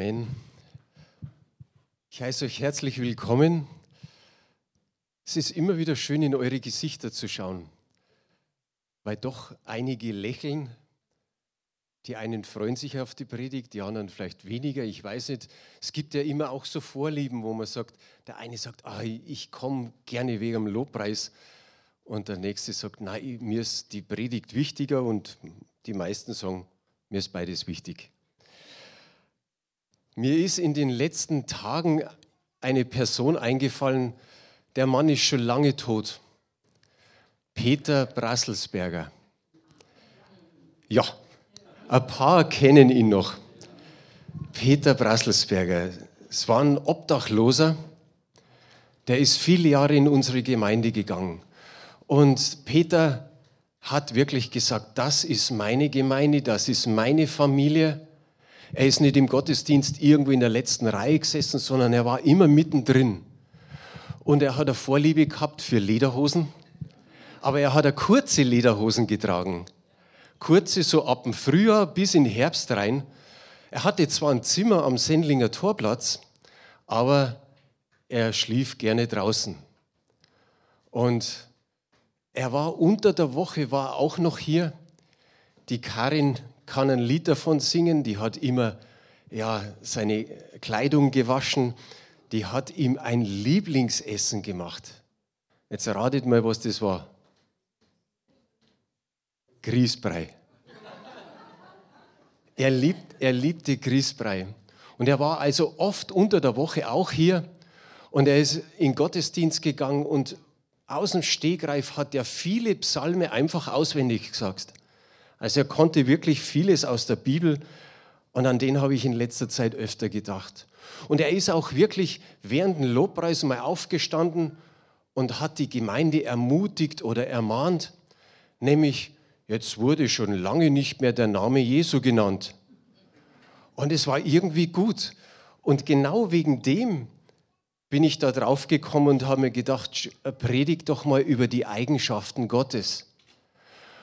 Amen. Ich heiße euch herzlich willkommen. Es ist immer wieder schön, in eure Gesichter zu schauen, weil doch einige lächeln. Die einen freuen sich auf die Predigt, die anderen vielleicht weniger. Ich weiß nicht. Es gibt ja immer auch so Vorlieben, wo man sagt, der eine sagt, ah, ich komme gerne wegen dem Lobpreis. Und der nächste sagt, nein, mir ist die Predigt wichtiger. Und die meisten sagen, mir ist beides wichtig. Mir ist in den letzten Tagen eine Person eingefallen, der Mann ist schon lange tot. Peter Brasselsberger. Ja, ein paar kennen ihn noch. Peter Brasselsberger. Es war ein Obdachloser, der ist viele Jahre in unsere Gemeinde gegangen. Und Peter hat wirklich gesagt, das ist meine Gemeinde, das ist meine Familie. Er ist nicht im Gottesdienst irgendwo in der letzten Reihe gesessen, sondern er war immer mittendrin. Und er hat eine Vorliebe gehabt für Lederhosen, aber er hat eine kurze Lederhosen getragen. Kurze so ab dem Frühjahr bis in den Herbst rein. Er hatte zwar ein Zimmer am Sendlinger Torplatz, aber er schlief gerne draußen. Und er war unter der Woche, war auch noch hier. Die Karin kann ein Lied davon singen, die hat immer ja, seine Kleidung gewaschen, die hat ihm ein Lieblingsessen gemacht. Jetzt ratet mal, was das war. Grießbrei. Er, liebt, er liebte Grießbrei. Und er war also oft unter der Woche auch hier und er ist in Gottesdienst gegangen und aus dem Stegreif hat er viele Psalme einfach auswendig gesagt. Also er konnte wirklich vieles aus der Bibel und an den habe ich in letzter Zeit öfter gedacht. Und er ist auch wirklich während dem Lobpreis mal aufgestanden und hat die Gemeinde ermutigt oder ermahnt, nämlich jetzt wurde schon lange nicht mehr der Name Jesu genannt. Und es war irgendwie gut. Und genau wegen dem bin ich da drauf gekommen und habe mir gedacht, predigt doch mal über die Eigenschaften Gottes.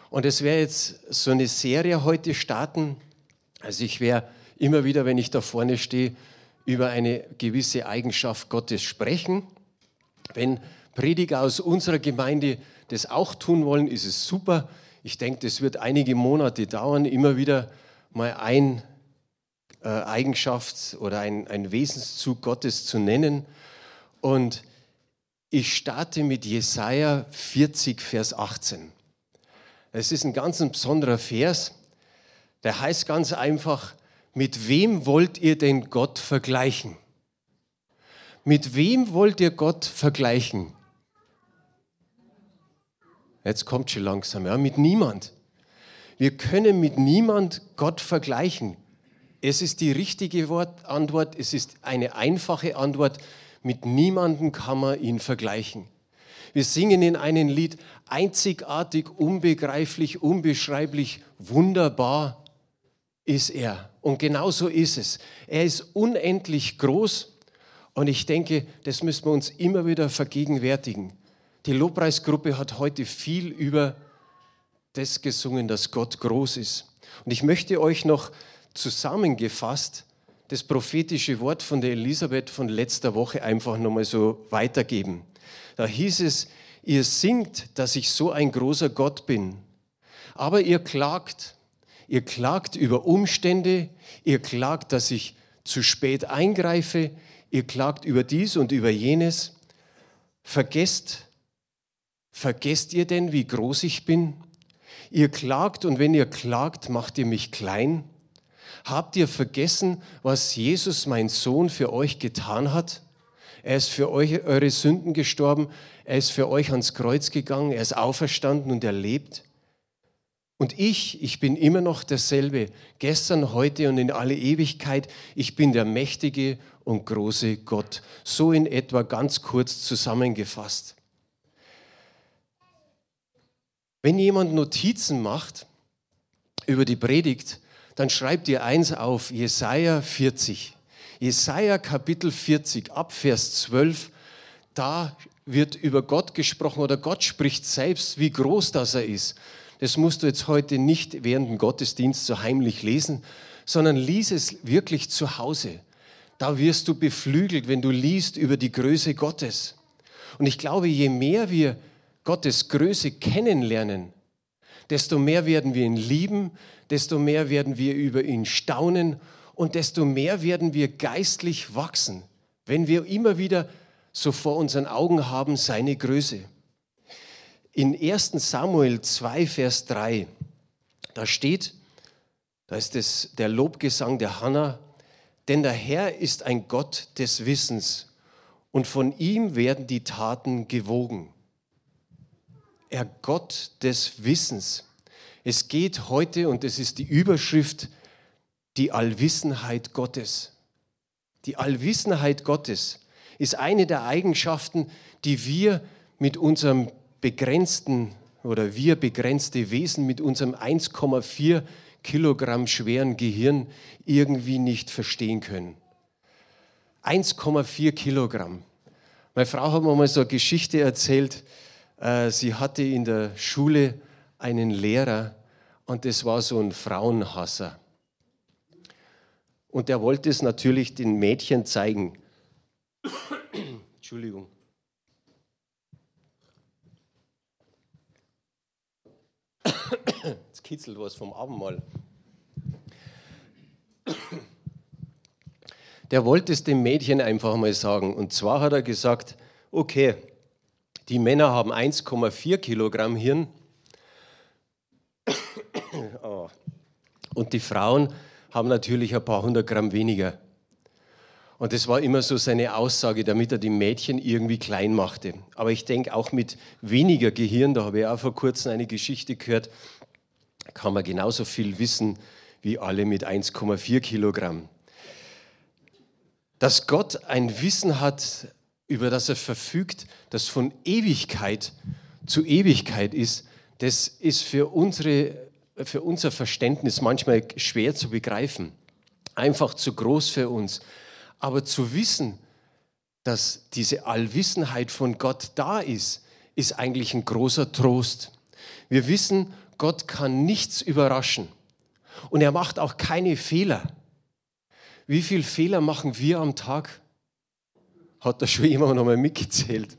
Und es wäre jetzt so eine Serie heute starten. Also ich werde immer wieder, wenn ich da vorne stehe, über eine gewisse Eigenschaft Gottes sprechen. Wenn Prediger aus unserer Gemeinde das auch tun wollen, ist es super. Ich denke, das wird einige Monate dauern, immer wieder mal ein äh, Eigenschaft oder ein, ein Wesenszug Gottes zu nennen. Und ich starte mit Jesaja 40, Vers 18. Es ist ein ganz besonderer Vers. Der heißt ganz einfach, mit wem wollt ihr denn Gott vergleichen? Mit wem wollt ihr Gott vergleichen? Jetzt kommt schon langsam, ja, mit niemand. Wir können mit niemand Gott vergleichen. Es ist die richtige Antwort, es ist eine einfache Antwort. Mit niemandem kann man ihn vergleichen. Wir singen in einem Lied einzigartig, unbegreiflich, unbeschreiblich, wunderbar ist er. Und genau so ist es. Er ist unendlich groß und ich denke, das müssen wir uns immer wieder vergegenwärtigen. Die Lobpreisgruppe hat heute viel über das gesungen, dass Gott groß ist. Und ich möchte euch noch zusammengefasst das prophetische Wort von der Elisabeth von letzter Woche einfach nochmal so weitergeben. Da hieß es, ihr singt, dass ich so ein großer Gott bin, aber ihr klagt. Ihr klagt über Umstände, ihr klagt, dass ich zu spät eingreife, ihr klagt über dies und über jenes. Vergesst, vergesst ihr denn, wie groß ich bin? Ihr klagt und wenn ihr klagt, macht ihr mich klein. Habt ihr vergessen, was Jesus, mein Sohn, für euch getan hat? Er ist für euch, eure Sünden gestorben. Er ist für euch ans Kreuz gegangen. Er ist auferstanden und er lebt. Und ich, ich bin immer noch derselbe, gestern, heute und in alle Ewigkeit. Ich bin der mächtige und große Gott. So in etwa ganz kurz zusammengefasst. Wenn jemand Notizen macht über die Predigt, dann schreibt ihr eins auf, Jesaja 40. Jesaja Kapitel 40, ab Vers 12, da wird über Gott gesprochen oder Gott spricht selbst, wie groß das er ist. Das musst du jetzt heute nicht während dem Gottesdienst so heimlich lesen, sondern lies es wirklich zu Hause. Da wirst du beflügelt, wenn du liest über die Größe Gottes. Und ich glaube, je mehr wir Gottes Größe kennenlernen, desto mehr werden wir ihn lieben, desto mehr werden wir über ihn staunen und desto mehr werden wir geistlich wachsen, wenn wir immer wieder so vor unseren Augen haben seine Größe. In 1 Samuel 2, Vers 3, da steht, da ist es der Lobgesang der Hannah, denn der Herr ist ein Gott des Wissens und von ihm werden die Taten gewogen. Er Gott des Wissens. Es geht heute, und das ist die Überschrift, die Allwissenheit Gottes. Die Allwissenheit Gottes ist eine der Eigenschaften, die wir mit unserem begrenzten oder wir begrenzte Wesen mit unserem 1,4 Kilogramm schweren Gehirn irgendwie nicht verstehen können. 1,4 Kilogramm. Meine Frau hat mir mal so eine Geschichte erzählt. Äh, sie hatte in der Schule einen Lehrer und das war so ein Frauenhasser. Und er wollte es natürlich den Mädchen zeigen. Entschuldigung. Jetzt kitzelt was vom Abendmahl. Der wollte es dem Mädchen einfach mal sagen. Und zwar hat er gesagt, okay, die Männer haben 1,4 Kilogramm Hirn Oh. Und die Frauen haben natürlich ein paar hundert Gramm weniger. Und das war immer so seine Aussage, damit er die Mädchen irgendwie klein machte. Aber ich denke, auch mit weniger Gehirn, da habe ich auch vor kurzem eine Geschichte gehört, kann man genauso viel wissen wie alle mit 1,4 Kilogramm. Dass Gott ein Wissen hat, über das er verfügt, das von Ewigkeit zu Ewigkeit ist, das ist für unsere für unser Verständnis manchmal schwer zu begreifen, einfach zu groß für uns. Aber zu wissen, dass diese Allwissenheit von Gott da ist, ist eigentlich ein großer Trost. Wir wissen, Gott kann nichts überraschen und er macht auch keine Fehler. Wie viele Fehler machen wir am Tag? Hat da schon jemand noch mal mitgezählt?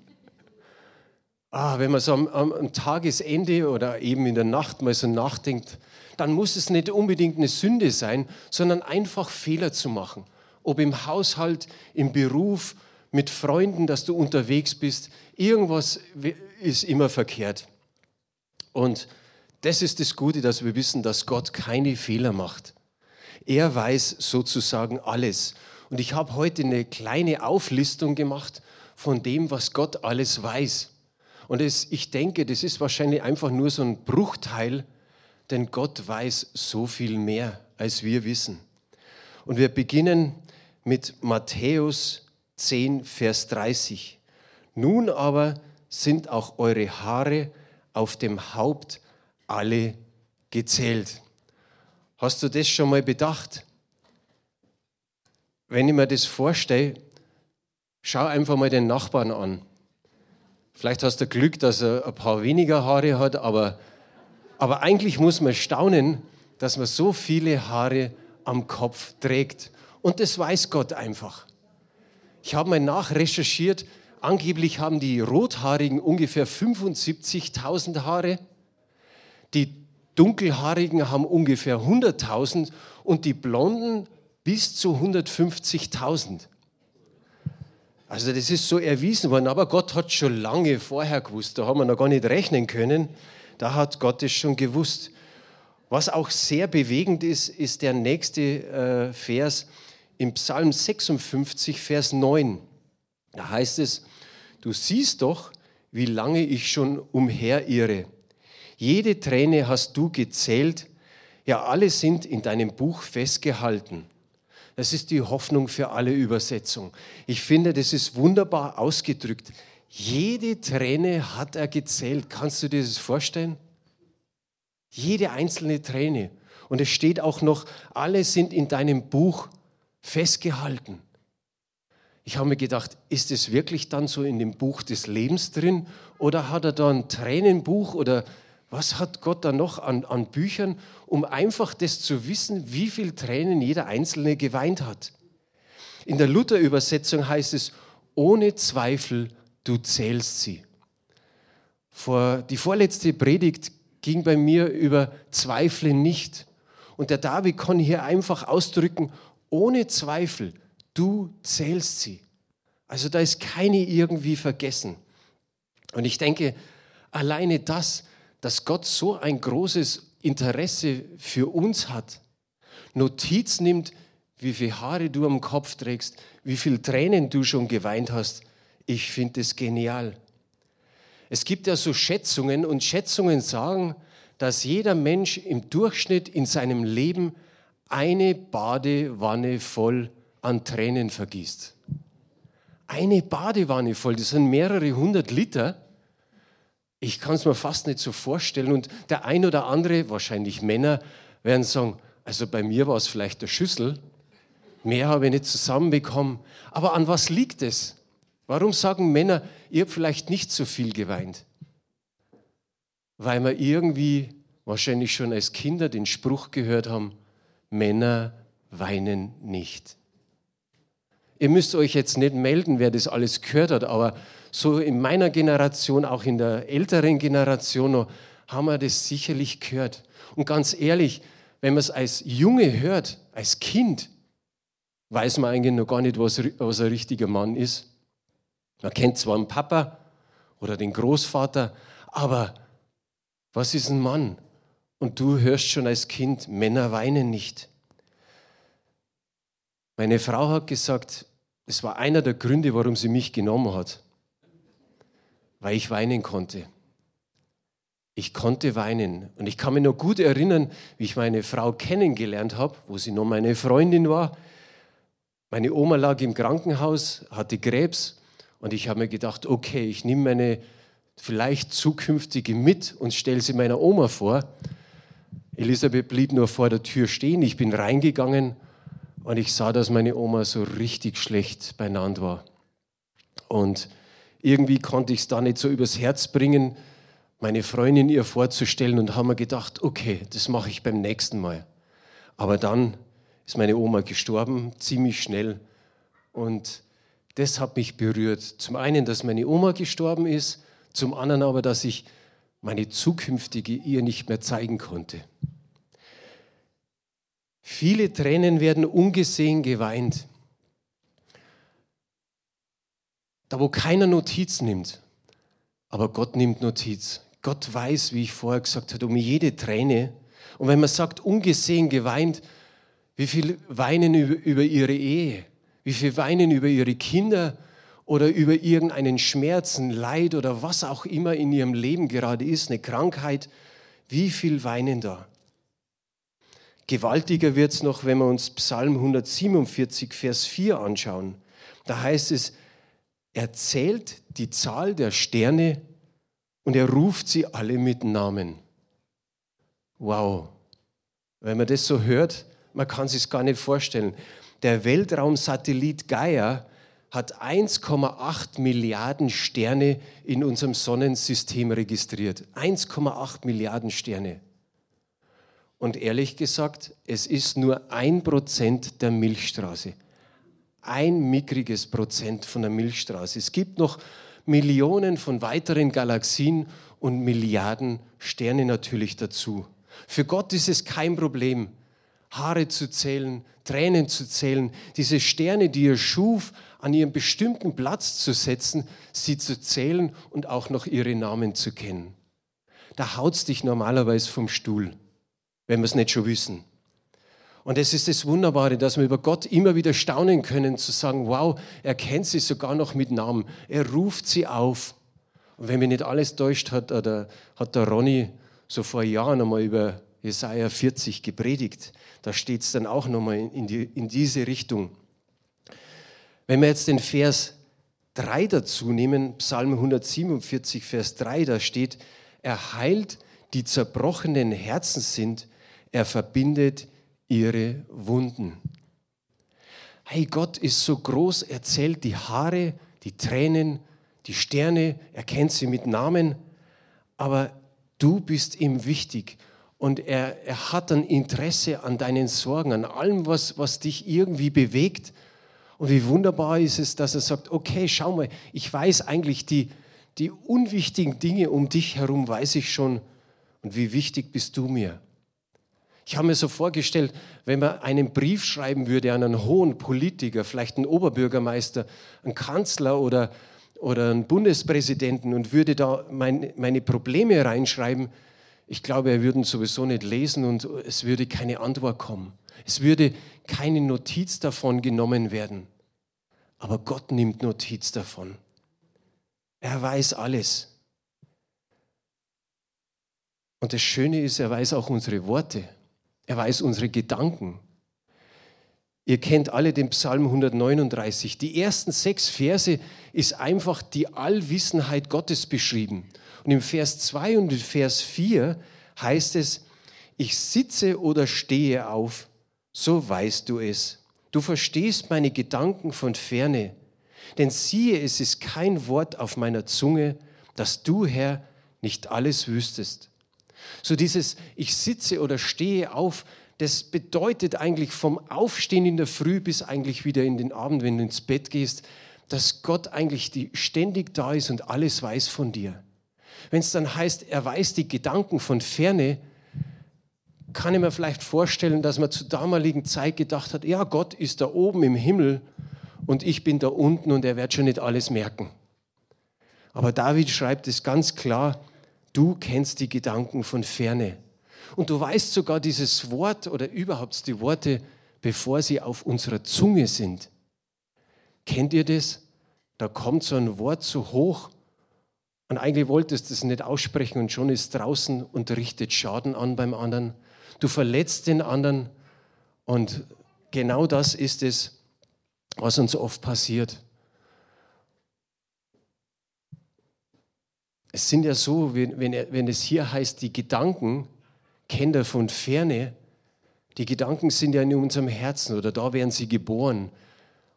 Ah, wenn man so am, am, Tagesende oder eben in der Nacht mal so nachdenkt, dann muss es nicht unbedingt eine Sünde sein, sondern einfach Fehler zu machen. Ob im Haushalt, im Beruf, mit Freunden, dass du unterwegs bist, irgendwas ist immer verkehrt. Und das ist das Gute, dass wir wissen, dass Gott keine Fehler macht. Er weiß sozusagen alles. Und ich habe heute eine kleine Auflistung gemacht von dem, was Gott alles weiß. Und es, ich denke, das ist wahrscheinlich einfach nur so ein Bruchteil, denn Gott weiß so viel mehr, als wir wissen. Und wir beginnen mit Matthäus 10, Vers 30. Nun aber sind auch eure Haare auf dem Haupt alle gezählt. Hast du das schon mal bedacht? Wenn ich mir das vorstelle, schau einfach mal den Nachbarn an. Vielleicht hast du Glück, dass er ein paar weniger Haare hat, aber, aber eigentlich muss man staunen, dass man so viele Haare am Kopf trägt. Und das weiß Gott einfach. Ich habe mal nachrecherchiert, angeblich haben die Rothaarigen ungefähr 75.000 Haare, die Dunkelhaarigen haben ungefähr 100.000 und die Blonden bis zu 150.000. Also das ist so erwiesen worden, aber Gott hat schon lange vorher gewusst, da haben wir noch gar nicht rechnen können, da hat Gott es schon gewusst. Was auch sehr bewegend ist, ist der nächste äh, Vers im Psalm 56, Vers 9. Da heißt es, du siehst doch, wie lange ich schon umherirre. Jede Träne hast du gezählt, ja alle sind in deinem Buch festgehalten. Das ist die Hoffnung für alle Übersetzungen. Ich finde, das ist wunderbar ausgedrückt. Jede Träne hat er gezählt. Kannst du dir das vorstellen? Jede einzelne Träne. Und es steht auch noch, alle sind in deinem Buch festgehalten. Ich habe mir gedacht, ist es wirklich dann so in dem Buch des Lebens drin oder hat er da ein Tränenbuch oder was hat Gott da noch an, an Büchern, um einfach das zu wissen, wie viel Tränen jeder Einzelne geweint hat? In der Luther-Übersetzung heißt es, ohne Zweifel, du zählst sie. Vor, die vorletzte Predigt ging bei mir über Zweifle nicht. Und der David kann hier einfach ausdrücken, ohne Zweifel, du zählst sie. Also da ist keine irgendwie vergessen. Und ich denke, alleine das, dass Gott so ein großes Interesse für uns hat, Notiz nimmt, wie viele Haare du am Kopf trägst, wie viele Tränen du schon geweint hast, ich finde es genial. Es gibt ja so Schätzungen und Schätzungen sagen, dass jeder Mensch im Durchschnitt in seinem Leben eine Badewanne voll an Tränen vergießt. Eine Badewanne voll, das sind mehrere hundert Liter. Ich kann es mir fast nicht so vorstellen. Und der ein oder andere, wahrscheinlich Männer, werden sagen, also bei mir war es vielleicht der Schüssel, mehr habe ich nicht zusammenbekommen. Aber an was liegt es? Warum sagen Männer, ihr habt vielleicht nicht so viel geweint? Weil wir irgendwie wahrscheinlich schon als Kinder den Spruch gehört haben, Männer weinen nicht. Ihr müsst euch jetzt nicht melden, wer das alles gehört hat, aber so in meiner Generation, auch in der älteren Generation noch, haben wir das sicherlich gehört. Und ganz ehrlich, wenn man es als Junge hört, als Kind, weiß man eigentlich noch gar nicht, was, was ein richtiger Mann ist. Man kennt zwar einen Papa oder den Großvater, aber was ist ein Mann? Und du hörst schon als Kind, Männer weinen nicht. Meine Frau hat gesagt, es war einer der Gründe, warum sie mich genommen hat, weil ich weinen konnte. Ich konnte weinen. Und ich kann mich noch gut erinnern, wie ich meine Frau kennengelernt habe, wo sie noch meine Freundin war. Meine Oma lag im Krankenhaus, hatte Krebs und ich habe mir gedacht, okay, ich nehme meine vielleicht zukünftige mit und stelle sie meiner Oma vor. Elisabeth blieb nur vor der Tür stehen. Ich bin reingegangen und ich sah, dass meine Oma so richtig schlecht beieinander war. Und irgendwie konnte ich es da nicht so übers Herz bringen, meine Freundin ihr vorzustellen und haben mir gedacht, okay, das mache ich beim nächsten Mal. Aber dann ist meine Oma gestorben, ziemlich schnell. Und das hat mich berührt. Zum einen, dass meine Oma gestorben ist, zum anderen aber, dass ich meine zukünftige ihr nicht mehr zeigen konnte. Viele Tränen werden ungesehen geweint. Da, wo keiner Notiz nimmt. Aber Gott nimmt Notiz. Gott weiß, wie ich vorher gesagt habe, um jede Träne. Und wenn man sagt, ungesehen geweint, wie viel weinen über, ihre Ehe, wie viel weinen über ihre Kinder oder über irgendeinen Schmerzen, Leid oder was auch immer in ihrem Leben gerade ist, eine Krankheit, wie viel weinen da? Gewaltiger wird es noch, wenn wir uns Psalm 147, Vers 4 anschauen. Da heißt es, er zählt die Zahl der Sterne und er ruft sie alle mit Namen. Wow. Wenn man das so hört, man kann sich gar nicht vorstellen. Der Weltraumsatellit Gaia hat 1,8 Milliarden Sterne in unserem Sonnensystem registriert. 1,8 Milliarden Sterne. Und ehrlich gesagt, es ist nur ein Prozent der Milchstraße. Ein mickriges Prozent von der Milchstraße. Es gibt noch Millionen von weiteren Galaxien und Milliarden Sterne natürlich dazu. Für Gott ist es kein Problem, Haare zu zählen, Tränen zu zählen, diese Sterne, die er schuf, an ihren bestimmten Platz zu setzen, sie zu zählen und auch noch ihre Namen zu kennen. Da haut's dich normalerweise vom Stuhl wenn wir es nicht schon wissen. Und es ist das Wunderbare, dass wir über Gott immer wieder staunen können, zu sagen, wow, er kennt sie sogar noch mit Namen. Er ruft sie auf. Und wenn mich nicht alles täuscht, hat, oder, hat der Ronny so vor Jahren einmal über Jesaja 40 gepredigt. Da steht es dann auch nochmal in, die, in diese Richtung. Wenn wir jetzt den Vers 3 dazu nehmen, Psalm 147, Vers 3, da steht, er heilt die zerbrochenen Herzen sind er verbindet ihre Wunden. Hey, Gott ist so groß, er zählt die Haare, die Tränen, die Sterne, er kennt sie mit Namen, aber du bist ihm wichtig und er, er hat ein Interesse an deinen Sorgen, an allem, was, was dich irgendwie bewegt. Und wie wunderbar ist es, dass er sagt, okay, schau mal, ich weiß eigentlich die, die unwichtigen Dinge um dich herum, weiß ich schon. Und wie wichtig bist du mir? Ich habe mir so vorgestellt, wenn man einen Brief schreiben würde an einen hohen Politiker, vielleicht einen Oberbürgermeister, einen Kanzler oder, oder einen Bundespräsidenten und würde da mein, meine Probleme reinschreiben, ich glaube, er würde sowieso nicht lesen und es würde keine Antwort kommen. Es würde keine Notiz davon genommen werden. Aber Gott nimmt Notiz davon. Er weiß alles. Und das Schöne ist, er weiß auch unsere Worte. Er weiß unsere Gedanken. Ihr kennt alle den Psalm 139. Die ersten sechs Verse ist einfach die Allwissenheit Gottes beschrieben. Und im Vers 2 und im Vers 4 heißt es, ich sitze oder stehe auf, so weißt du es. Du verstehst meine Gedanken von ferne. Denn siehe, es ist kein Wort auf meiner Zunge, dass du, Herr, nicht alles wüsstest. So dieses Ich sitze oder stehe auf, das bedeutet eigentlich vom Aufstehen in der Früh bis eigentlich wieder in den Abend, wenn du ins Bett gehst, dass Gott eigentlich die, ständig da ist und alles weiß von dir. Wenn es dann heißt, er weiß die Gedanken von ferne, kann ich mir vielleicht vorstellen, dass man zur damaligen Zeit gedacht hat, ja, Gott ist da oben im Himmel und ich bin da unten und er wird schon nicht alles merken. Aber David schreibt es ganz klar, Du kennst die Gedanken von ferne. Und du weißt sogar dieses Wort oder überhaupt die Worte, bevor sie auf unserer Zunge sind. Kennt ihr das? Da kommt so ein Wort so hoch und eigentlich wolltest du es nicht aussprechen und schon ist draußen und richtet Schaden an beim anderen. Du verletzt den anderen und genau das ist es, was uns oft passiert. Es sind ja so, wenn, wenn es hier heißt, die Gedanken kennt er von ferne. Die Gedanken sind ja in unserem Herzen oder da werden sie geboren.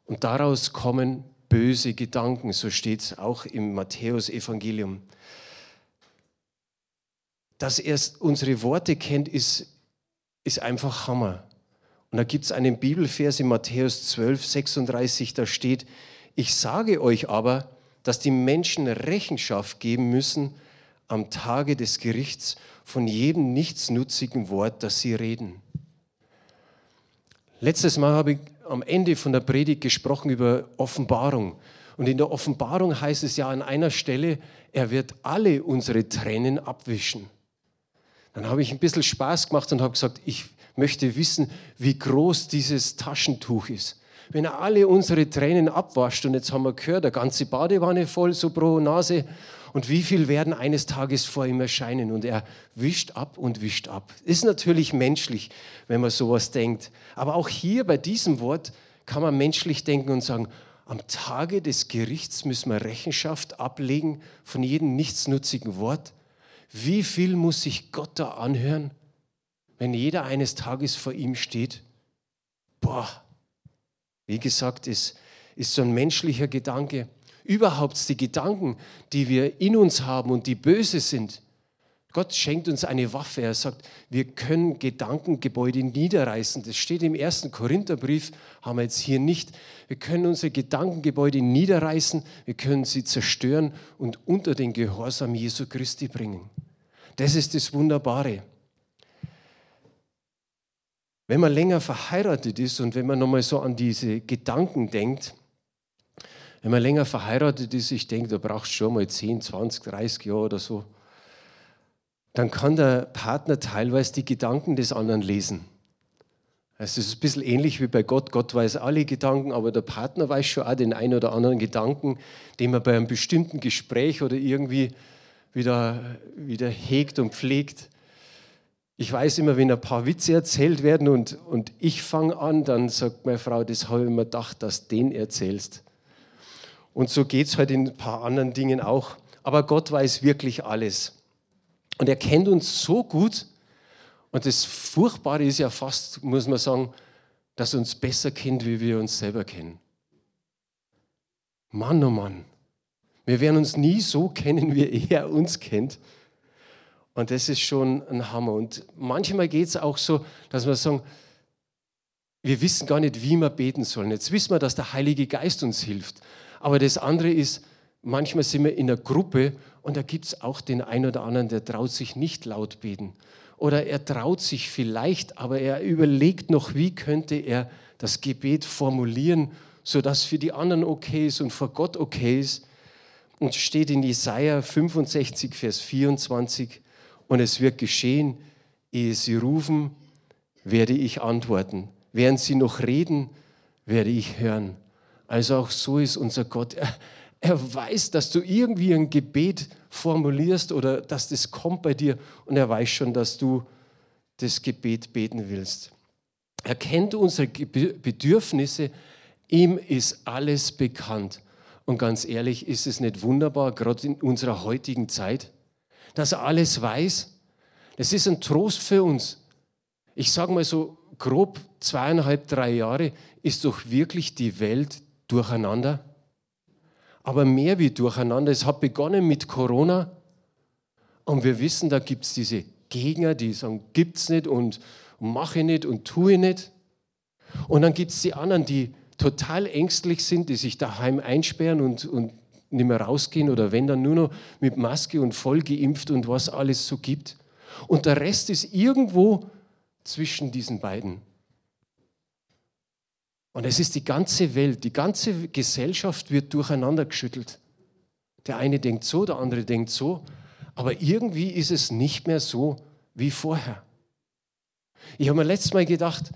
Und daraus kommen böse Gedanken, so steht es auch im Matthäus-Evangelium. Dass er unsere Worte kennt, ist, ist einfach Hammer. Und da gibt es einen Bibelvers in Matthäus 12, 36, da steht, ich sage euch aber, dass die Menschen Rechenschaft geben müssen am Tage des Gerichts von jedem nichtsnutzigen Wort, das sie reden. Letztes Mal habe ich am Ende von der Predigt gesprochen über Offenbarung. Und in der Offenbarung heißt es ja an einer Stelle, er wird alle unsere Tränen abwischen. Dann habe ich ein bisschen Spaß gemacht und habe gesagt, ich möchte wissen, wie groß dieses Taschentuch ist wenn er alle unsere Tränen abwascht, und jetzt haben wir gehört, der ganze Badewanne voll, so pro Nase, und wie viel werden eines Tages vor ihm erscheinen? Und er wischt ab und wischt ab. Ist natürlich menschlich, wenn man sowas denkt. Aber auch hier bei diesem Wort kann man menschlich denken und sagen, am Tage des Gerichts müssen wir Rechenschaft ablegen von jedem nichtsnutzigen Wort. Wie viel muss sich Gott da anhören, wenn jeder eines Tages vor ihm steht? Boah, wie gesagt, ist, ist so ein menschlicher Gedanke. Überhaupt die Gedanken, die wir in uns haben und die böse sind. Gott schenkt uns eine Waffe. Er sagt, wir können Gedankengebäude niederreißen. Das steht im ersten Korintherbrief, haben wir jetzt hier nicht. Wir können unsere Gedankengebäude niederreißen, wir können sie zerstören und unter den Gehorsam Jesu Christi bringen. Das ist das Wunderbare. Wenn man länger verheiratet ist und wenn man nochmal so an diese Gedanken denkt, wenn man länger verheiratet ist, ich denke, da brauchst du schon mal 10, 20, 30 Jahre oder so, dann kann der Partner teilweise die Gedanken des anderen lesen. Also es ist ein bisschen ähnlich wie bei Gott. Gott weiß alle Gedanken, aber der Partner weiß schon auch den einen oder anderen Gedanken, den man bei einem bestimmten Gespräch oder irgendwie wieder, wieder hegt und pflegt. Ich weiß immer, wenn ein paar Witze erzählt werden und, und ich fange an, dann sagt meine Frau, das habe ich mir gedacht, dass du den erzählst. Und so geht es halt in ein paar anderen Dingen auch. Aber Gott weiß wirklich alles. Und er kennt uns so gut. Und das Furchtbare ist ja fast, muss man sagen, dass er uns besser kennt, wie wir uns selber kennen. Mann, oh Mann. Wir werden uns nie so kennen, wie er uns kennt. Und das ist schon ein Hammer. Und manchmal geht es auch so, dass wir sagen, wir wissen gar nicht, wie wir beten sollen. Jetzt wissen wir, dass der Heilige Geist uns hilft. Aber das andere ist, manchmal sind wir in einer Gruppe und da gibt es auch den einen oder anderen, der traut sich nicht laut beten. Oder er traut sich vielleicht, aber er überlegt noch, wie könnte er das Gebet formulieren, sodass für die anderen okay ist und vor Gott okay ist. Und steht in Jesaja 65, Vers 24, und es wird geschehen, ehe sie rufen, werde ich antworten. Während sie noch reden, werde ich hören. Also auch so ist unser Gott. Er, er weiß, dass du irgendwie ein Gebet formulierst oder dass das kommt bei dir und er weiß schon, dass du das Gebet beten willst. Er kennt unsere Bedürfnisse, ihm ist alles bekannt. Und ganz ehrlich, ist es nicht wunderbar, gerade in unserer heutigen Zeit, dass er alles weiß? Das ist ein Trost für uns. Ich sage mal so grob zweieinhalb, drei Jahre ist doch wirklich die Welt durcheinander aber mehr wie durcheinander. Es hat begonnen mit Corona und wir wissen, da gibt es diese Gegner, die sagen, gibt es nicht und mache nicht und tue nicht. Und dann gibt es die anderen, die total ängstlich sind, die sich daheim einsperren und, und nicht mehr rausgehen oder wenn dann nur noch mit Maske und voll geimpft und was alles so gibt. Und der Rest ist irgendwo zwischen diesen beiden. Und es ist die ganze Welt, die ganze Gesellschaft wird durcheinander geschüttelt. Der eine denkt so, der andere denkt so, aber irgendwie ist es nicht mehr so wie vorher. Ich habe mir letztes Mal gedacht,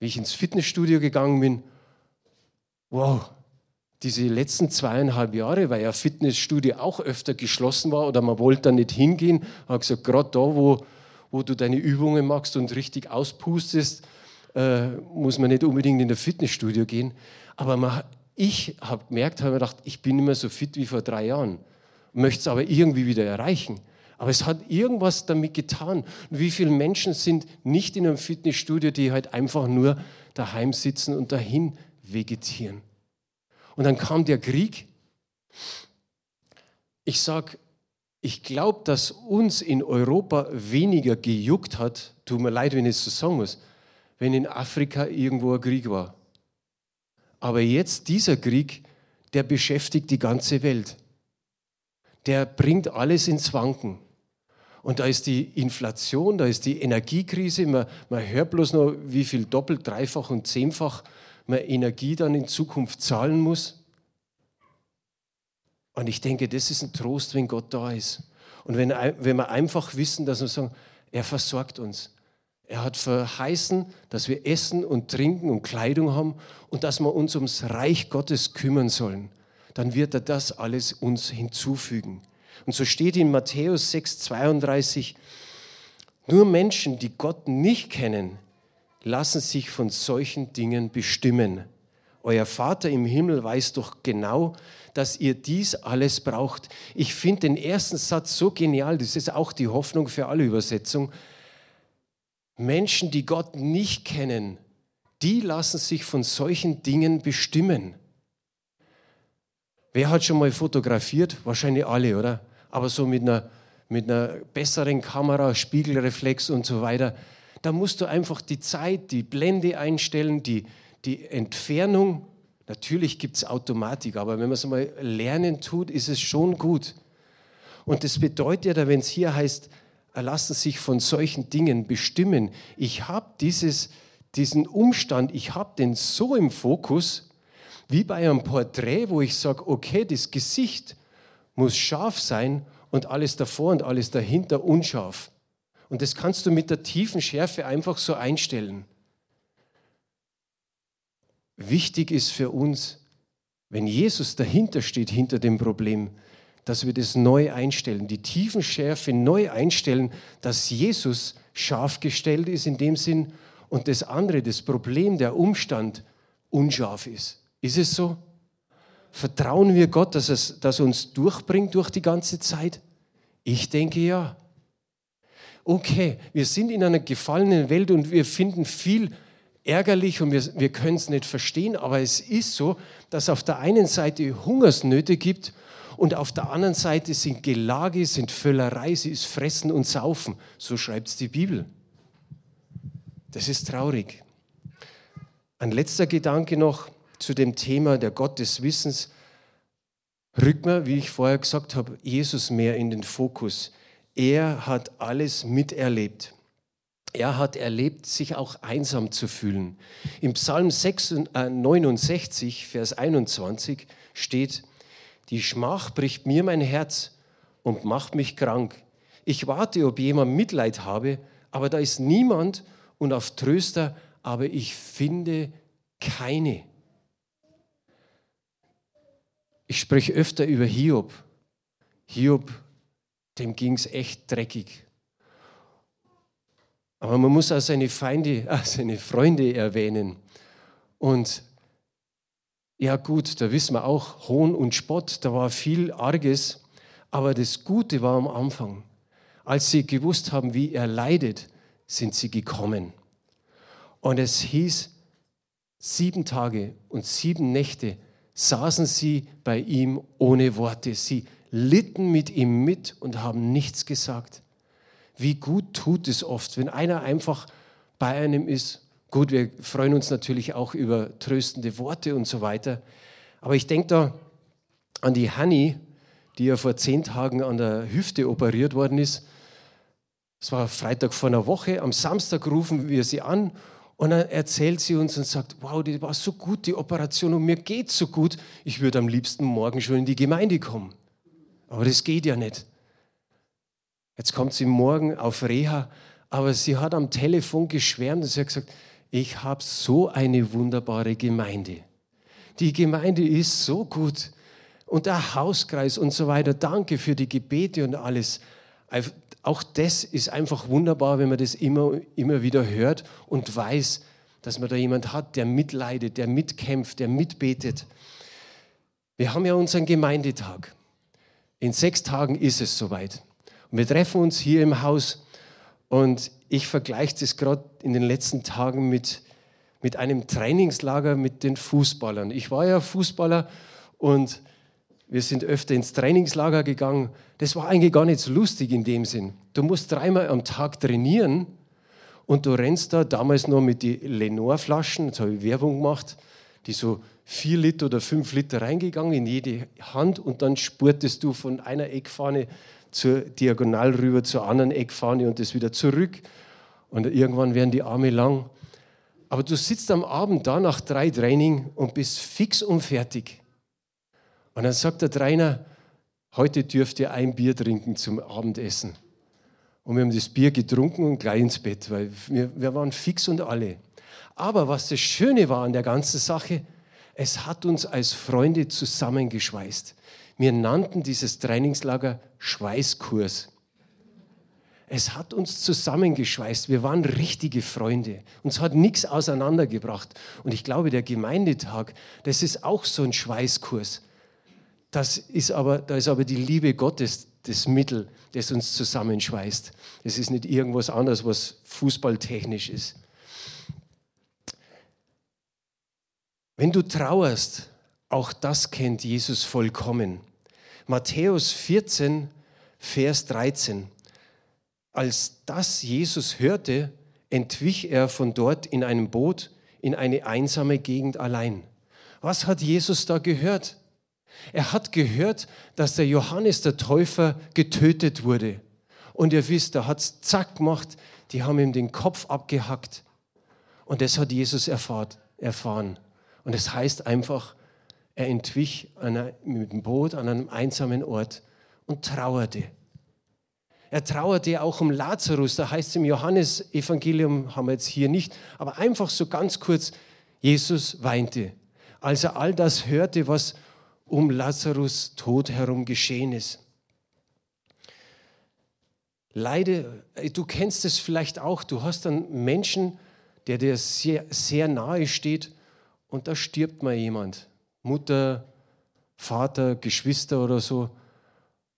wie ich ins Fitnessstudio gegangen bin, wow, diese letzten zweieinhalb Jahre, weil ja Fitnessstudio auch öfter geschlossen war oder man wollte da nicht hingehen, habe gesagt, gerade da, wo, wo du deine Übungen machst und richtig auspustest, äh, muss man nicht unbedingt in das Fitnessstudio gehen. Aber man, ich habe gemerkt, habe gedacht, ich bin mehr so fit wie vor drei Jahren, möchte es aber irgendwie wieder erreichen. Aber es hat irgendwas damit getan. Wie viele Menschen sind nicht in einem Fitnessstudio, die halt einfach nur daheim sitzen und dahin vegetieren. Und dann kam der Krieg. Ich sage, ich glaube, dass uns in Europa weniger gejuckt hat, tut mir leid, wenn ich es so sagen muss, wenn in Afrika irgendwo ein Krieg war. Aber jetzt dieser Krieg, der beschäftigt die ganze Welt. Der bringt alles ins Wanken. Und da ist die Inflation, da ist die Energiekrise. Man, man hört bloß noch, wie viel doppelt, dreifach und zehnfach man Energie dann in Zukunft zahlen muss. Und ich denke, das ist ein Trost, wenn Gott da ist. Und wenn, wenn wir einfach wissen, dass wir sagen, er versorgt uns. Er hat verheißen, dass wir Essen und Trinken und Kleidung haben und dass wir uns ums Reich Gottes kümmern sollen. Dann wird er das alles uns hinzufügen. Und so steht in Matthäus 6, 32, nur Menschen, die Gott nicht kennen, lassen sich von solchen Dingen bestimmen. Euer Vater im Himmel weiß doch genau, dass ihr dies alles braucht. Ich finde den ersten Satz so genial, das ist auch die Hoffnung für alle Übersetzungen. Menschen, die Gott nicht kennen, die lassen sich von solchen Dingen bestimmen. Wer hat schon mal fotografiert? Wahrscheinlich alle, oder? Aber so mit einer, mit einer besseren Kamera, Spiegelreflex und so weiter. Da musst du einfach die Zeit, die Blende einstellen, die, die Entfernung. Natürlich gibt es Automatik, aber wenn man es mal lernen tut, ist es schon gut. Und das bedeutet ja, wenn es hier heißt, lassen sich von solchen Dingen bestimmen. Ich habe diesen Umstand, ich habe den so im Fokus, wie bei einem Porträt, wo ich sage, okay, das Gesicht muss scharf sein und alles davor und alles dahinter unscharf. Und das kannst du mit der tiefen Schärfe einfach so einstellen. Wichtig ist für uns, wenn Jesus dahinter steht, hinter dem Problem, dass wir das neu einstellen, die Tiefenschärfe neu einstellen, dass Jesus scharf gestellt ist in dem Sinn und das andere, das Problem, der Umstand unscharf ist. Ist es so? Vertrauen wir Gott, dass, es, dass er uns durchbringt durch die ganze Zeit? Ich denke ja. Okay, wir sind in einer gefallenen Welt und wir finden viel ärgerlich und wir, wir können es nicht verstehen, aber es ist so, dass auf der einen Seite Hungersnöte gibt und auf der anderen Seite sind Gelage, sind Völlerei, sie ist Fressen und Saufen. So schreibt es die Bibel. Das ist traurig. Ein letzter Gedanke noch zu dem Thema der Gott des Wissens. Rückt mir, wie ich vorher gesagt habe, Jesus mehr in den Fokus. Er hat alles miterlebt. Er hat erlebt, sich auch einsam zu fühlen. Im Psalm 69, äh, Vers 21 steht, die Schmach bricht mir mein Herz und macht mich krank. Ich warte, ob jemand Mitleid habe, aber da ist niemand und auf Tröster, aber ich finde keine. Ich spreche öfter über Hiob. Hiob, dem ging es echt dreckig. Aber man muss auch seine Feinde, auch seine Freunde erwähnen. Und ja gut, da wissen wir auch, Hohn und Spott, da war viel Arges, aber das Gute war am Anfang. Als sie gewusst haben, wie er leidet, sind sie gekommen. Und es hieß, sieben Tage und sieben Nächte saßen sie bei ihm ohne Worte. Sie litten mit ihm mit und haben nichts gesagt. Wie gut tut es oft, wenn einer einfach bei einem ist. Gut, wir freuen uns natürlich auch über tröstende Worte und so weiter. Aber ich denke da an die Hanni, die ja vor zehn Tagen an der Hüfte operiert worden ist. Es war Freitag vor einer Woche. Am Samstag rufen wir sie an und dann erzählt sie uns und sagt, wow, die war so gut, die Operation, und mir geht so gut, ich würde am liebsten morgen schon in die Gemeinde kommen. Aber das geht ja nicht. Jetzt kommt sie morgen auf Reha, aber sie hat am Telefon geschwärmt und sie hat gesagt, ich habe so eine wunderbare Gemeinde. Die Gemeinde ist so gut. Und der Hauskreis und so weiter, danke für die Gebete und alles auch das ist einfach wunderbar, wenn man das immer, immer wieder hört und weiß, dass man da jemand hat, der mitleidet, der mitkämpft, der mitbetet. Wir haben ja unseren Gemeindetag. In sechs Tagen ist es soweit. Und wir treffen uns hier im Haus und ich vergleiche das gerade in den letzten Tagen mit, mit einem Trainingslager mit den Fußballern. Ich war ja Fußballer und wir sind öfter ins Trainingslager gegangen. Das war eigentlich gar nicht so lustig in dem Sinn. Du musst dreimal am Tag trainieren und du rennst da damals noch mit den Lenore-Flaschen, jetzt habe ich Werbung gemacht, die so vier Liter oder fünf Liter reingegangen in jede Hand und dann spurtest du von einer Eckfahne zur Diagonal rüber zur anderen Eckfahne und das wieder zurück. Und irgendwann werden die Arme lang. Aber du sitzt am Abend da nach drei Training und bist fix und fertig. Und dann sagt der Trainer, heute dürft ihr ein Bier trinken zum Abendessen. Und wir haben das Bier getrunken und gleich ins Bett, weil wir, wir waren fix und alle. Aber was das Schöne war an der ganzen Sache, es hat uns als Freunde zusammengeschweißt. Wir nannten dieses Trainingslager Schweißkurs. Es hat uns zusammengeschweißt. Wir waren richtige Freunde. Uns hat nichts auseinandergebracht. Und ich glaube, der Gemeindetag, das ist auch so ein Schweißkurs. Das ist aber, da ist aber die Liebe Gottes das Mittel, das uns zusammenschweißt. Es ist nicht irgendwas anderes, was fußballtechnisch ist. Wenn du trauerst, auch das kennt Jesus vollkommen. Matthäus 14, Vers 13. Als das Jesus hörte, entwich er von dort in einem Boot in eine einsame Gegend allein. Was hat Jesus da gehört? Er hat gehört, dass der Johannes der Täufer getötet wurde. Und ihr wisst, er hat es zack gemacht, die haben ihm den Kopf abgehackt. Und das hat Jesus erfahren. Und das heißt einfach, er entwich einer, mit dem Boot an einem einsamen Ort und trauerte. Er trauerte auch um Lazarus, da heißt es im Johannesevangelium, haben wir jetzt hier nicht, aber einfach so ganz kurz, Jesus weinte, als er all das hörte, was um Lazarus Tod herum geschehen ist. Leide, du kennst es vielleicht auch, du hast einen Menschen, der dir sehr, sehr nahe steht und da stirbt mal jemand. Mutter, Vater, Geschwister oder so.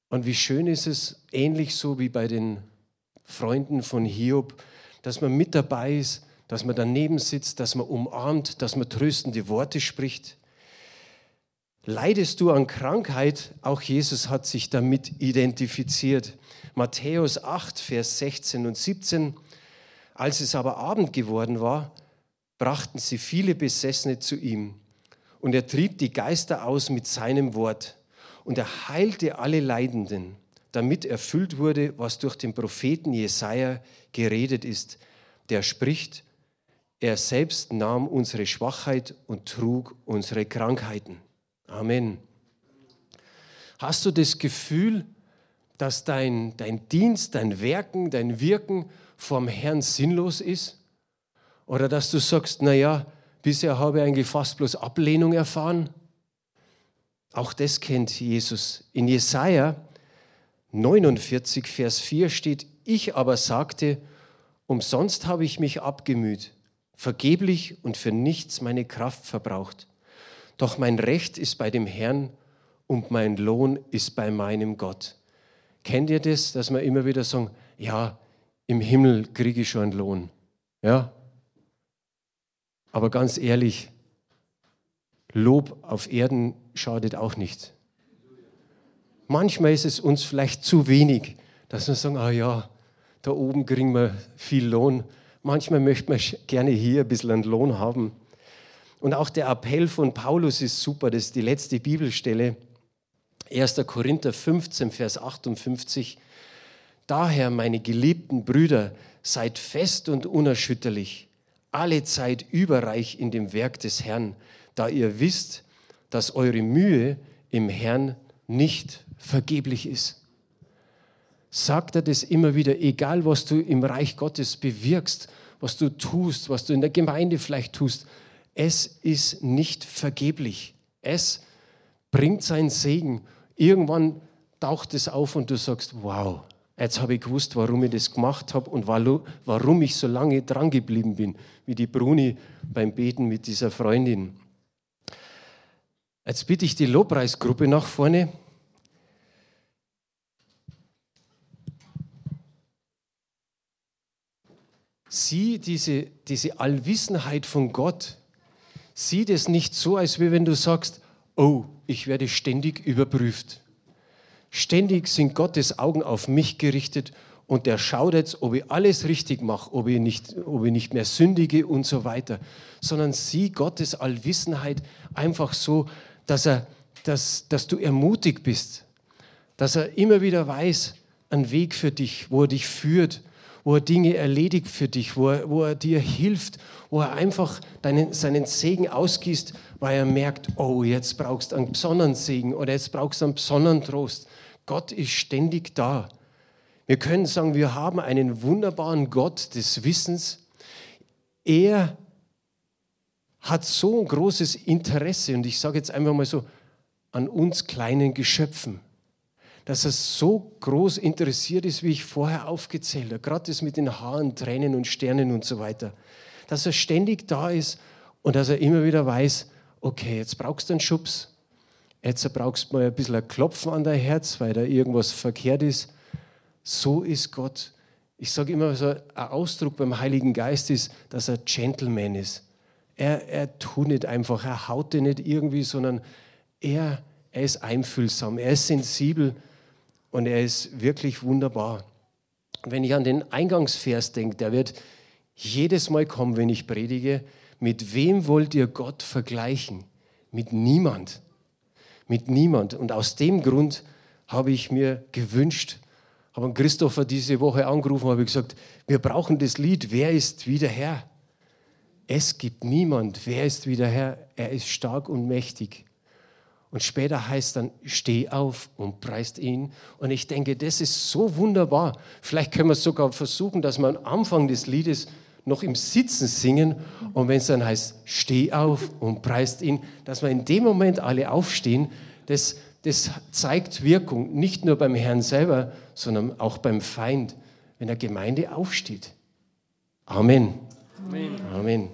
Und wie schön ist es, ähnlich so wie bei den Freunden von Hiob, dass man mit dabei ist, dass man daneben sitzt, dass man umarmt, dass man tröstende Worte spricht. Leidest du an Krankheit? Auch Jesus hat sich damit identifiziert. Matthäus 8, Vers 16 und 17. Als es aber Abend geworden war, brachten sie viele Besessene zu ihm. Und er trieb die Geister aus mit seinem Wort. Und er heilte alle Leidenden, damit erfüllt wurde, was durch den Propheten Jesaja geredet ist, der spricht: Er selbst nahm unsere Schwachheit und trug unsere Krankheiten. Amen. Hast du das Gefühl, dass dein, dein Dienst, dein Werken, dein Wirken vom Herrn sinnlos ist? Oder dass du sagst, naja, bisher habe ich eigentlich fast bloß Ablehnung erfahren? Auch das kennt Jesus. In Jesaja 49, Vers 4 steht: Ich aber sagte, umsonst habe ich mich abgemüht, vergeblich und für nichts meine Kraft verbraucht. Doch mein Recht ist bei dem Herrn und mein Lohn ist bei meinem Gott. Kennt ihr das, dass wir immer wieder sagen, ja, im Himmel kriege ich schon einen Lohn. Ja? Aber ganz ehrlich, Lob auf Erden schadet auch nicht. Manchmal ist es uns vielleicht zu wenig, dass wir sagen, ah ja, da oben kriegen wir viel Lohn. Manchmal möchte man gerne hier ein bisschen einen Lohn haben. Und auch der Appell von Paulus ist super, das ist die letzte Bibelstelle. 1. Korinther 15, Vers 58. Daher, meine geliebten Brüder, seid fest und unerschütterlich, alle Zeit überreich in dem Werk des Herrn, da ihr wisst, dass eure Mühe im Herrn nicht vergeblich ist. Sagt er das immer wieder, egal was du im Reich Gottes bewirkst, was du tust, was du in der Gemeinde vielleicht tust, es ist nicht vergeblich. Es bringt seinen Segen Irgendwann taucht es auf und du sagst, wow, jetzt habe ich gewusst, warum ich das gemacht habe und warum ich so lange dran geblieben bin, wie die Bruni beim Beten mit dieser Freundin. Jetzt bitte ich die Lobpreisgruppe nach vorne. Sieh diese, diese Allwissenheit von Gott. Sieh das nicht so, als wenn du sagst, oh, ich werde ständig überprüft. Ständig sind Gottes Augen auf mich gerichtet und er schaut jetzt, ob ich alles richtig mache, ob ich nicht, ob ich nicht mehr sündige und so weiter. Sondern sieh Gottes Allwissenheit einfach so, dass, er, dass, dass du ermutigt bist, dass er immer wieder weiß, einen Weg für dich, wo er dich führt, wo er Dinge erledigt für dich, wo er, wo er dir hilft, wo er einfach deinen, seinen Segen ausgießt, weil er merkt, oh, jetzt brauchst du einen besonderen Segen oder jetzt brauchst du einen besonderen Trost. Gott ist ständig da. Wir können sagen, wir haben einen wunderbaren Gott des Wissens. Er hat so ein großes Interesse, und ich sage jetzt einfach mal so, an uns kleinen Geschöpfen dass er so groß interessiert ist, wie ich vorher aufgezählt habe. Gerade das mit den Haaren, Tränen und Sternen und so weiter. Dass er ständig da ist und dass er immer wieder weiß, okay, jetzt brauchst du einen Schubs. Jetzt brauchst du mal ein bisschen ein Klopfen an dein Herz, weil da irgendwas verkehrt ist. So ist Gott. Ich sage immer so, ein Ausdruck beim Heiligen Geist ist, dass er Gentleman ist. Er, er tut nicht einfach, er haut dir nicht irgendwie, sondern er, er ist einfühlsam, er ist sensibel und er ist wirklich wunderbar. Wenn ich an den Eingangsvers denke, der wird jedes Mal kommen, wenn ich predige. Mit wem wollt ihr Gott vergleichen? Mit niemand. Mit niemand. Und aus dem Grund habe ich mir gewünscht, habe Christopher diese Woche angerufen, habe gesagt, wir brauchen das Lied, wer ist wieder Herr? Es gibt niemand, wer ist wieder Herr? Er ist stark und mächtig. Und später heißt dann, steh auf und preist ihn. Und ich denke, das ist so wunderbar. Vielleicht können wir es sogar versuchen, dass wir am Anfang des Liedes noch im Sitzen singen. Und wenn es dann heißt, steh auf und preist ihn, dass wir in dem Moment alle aufstehen, das, das zeigt Wirkung, nicht nur beim Herrn selber, sondern auch beim Feind, wenn der Gemeinde aufsteht. Amen. Amen. Amen.